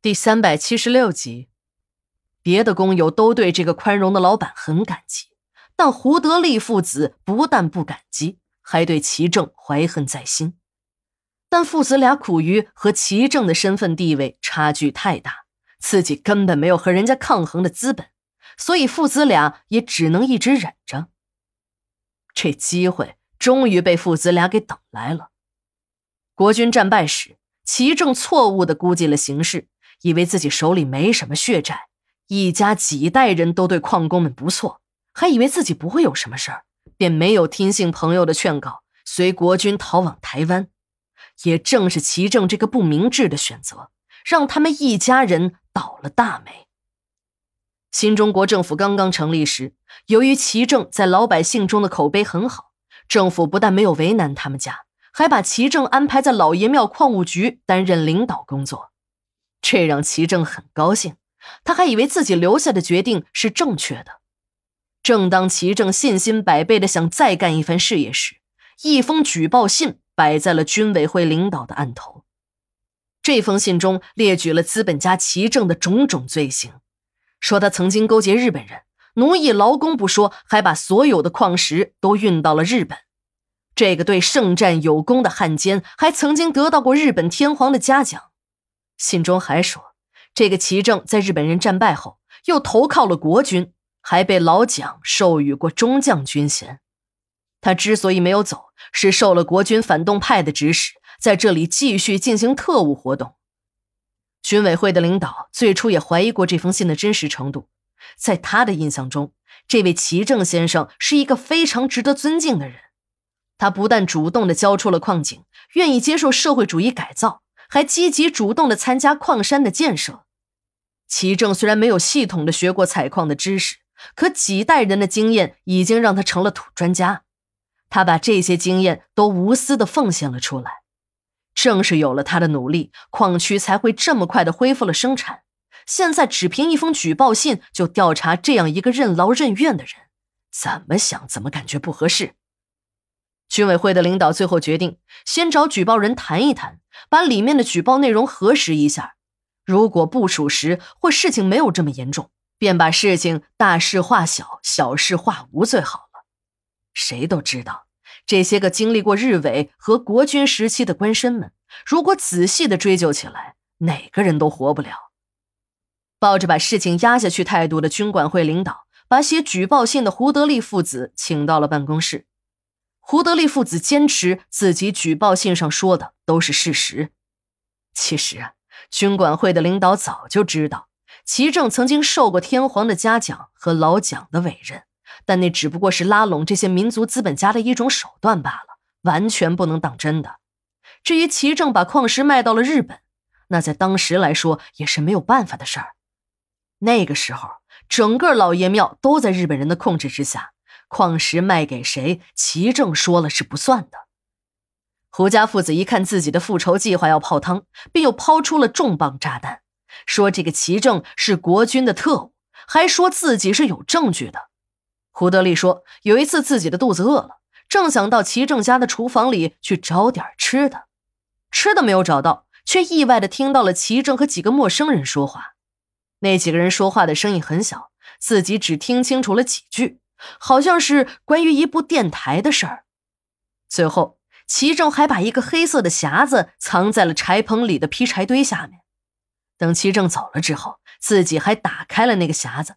第三百七十六集，别的工友都对这个宽容的老板很感激，但胡德利父子不但不感激，还对齐正怀恨在心。但父子俩苦于和齐正的身份地位差距太大，自己根本没有和人家抗衡的资本，所以父子俩也只能一直忍着。这机会终于被父子俩给等来了。国军战败时，齐正错误的估计了形势，以为自己手里没什么血债，一家几代人都对矿工们不错，还以为自己不会有什么事儿，便没有听信朋友的劝告，随国军逃往台湾。也正是齐正这个不明智的选择，让他们一家人倒了大霉。新中国政府刚刚成立时，由于齐正在老百姓中的口碑很好，政府不但没有为难他们家。还把齐正安排在老爷庙矿务局担任领导工作，这让齐正很高兴。他还以为自己留下的决定是正确的。正当齐正信心百倍的想再干一番事业时，一封举报信摆在了军委会领导的案头。这封信中列举了资本家齐正的种种罪行，说他曾经勾结日本人，奴役劳工不说，还把所有的矿石都运到了日本。这个对圣战有功的汉奸，还曾经得到过日本天皇的嘉奖。信中还说，这个齐正在日本人战败后，又投靠了国军，还被老蒋授予过中将军衔。他之所以没有走，是受了国军反动派的指使，在这里继续进行特务活动。军委会的领导最初也怀疑过这封信的真实程度，在他的印象中，这位齐正先生是一个非常值得尊敬的人。他不但主动的交出了矿井，愿意接受社会主义改造，还积极主动的参加矿山的建设。齐正虽然没有系统的学过采矿的知识，可几代人的经验已经让他成了土专家。他把这些经验都无私的奉献了出来。正是有了他的努力，矿区才会这么快的恢复了生产。现在只凭一封举报信就调查这样一个任劳任怨的人，怎么想怎么感觉不合适。军委会的领导最后决定，先找举报人谈一谈，把里面的举报内容核实一下。如果不属实，或事情没有这么严重，便把事情大事化小，小事化无最好了。谁都知道，这些个经历过日伪和国军时期的官绅们，如果仔细的追究起来，哪个人都活不了。抱着把事情压下去态度的军管会领导，把写举报信的胡德利父子请到了办公室。胡德利父子坚持自己举报信上说的都是事实。其实啊，军管会的领导早就知道齐正曾经受过天皇的嘉奖和老蒋的委任，但那只不过是拉拢这些民族资本家的一种手段罢了，完全不能当真的。至于齐正把矿石卖到了日本，那在当时来说也是没有办法的事儿。那个时候，整个老爷庙都在日本人的控制之下。矿石卖给谁，齐正说了是不算的。胡家父子一看自己的复仇计划要泡汤，便又抛出了重磅炸弹，说这个齐正是国军的特务，还说自己是有证据的。胡德利说，有一次自己的肚子饿了，正想到齐正家的厨房里去找点吃的，吃的没有找到，却意外的听到了齐正和几个陌生人说话。那几个人说话的声音很小，自己只听清楚了几句。好像是关于一部电台的事儿。最后，齐正还把一个黑色的匣子藏在了柴棚里的劈柴堆下面。等齐正走了之后，自己还打开了那个匣子，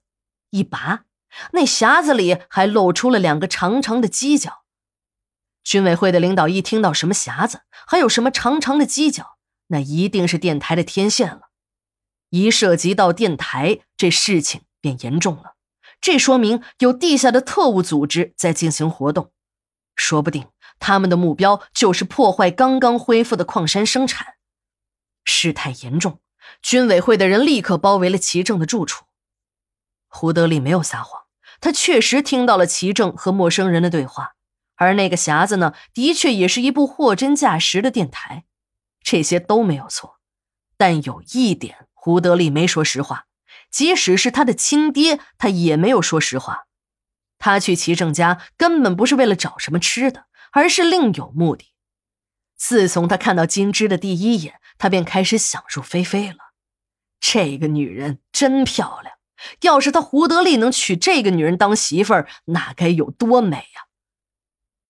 一拔，那匣子里还露出了两个长长的犄角。军委会的领导一听到什么匣子，还有什么长长的犄角，那一定是电台的天线了。一涉及到电台，这事情便严重了。这说明有地下的特务组织在进行活动，说不定他们的目标就是破坏刚刚恢复的矿山生产。事态严重，军委会的人立刻包围了齐正的住处。胡德利没有撒谎，他确实听到了齐正和陌生人的对话，而那个匣子呢，的确也是一部货真价实的电台，这些都没有错。但有一点，胡德利没说实话。即使是他的亲爹，他也没有说实话。他去齐正家根本不是为了找什么吃的，而是另有目的。自从他看到金枝的第一眼，他便开始想入非非了。这个女人真漂亮，要是他胡德利能娶这个女人当媳妇儿，那该有多美呀！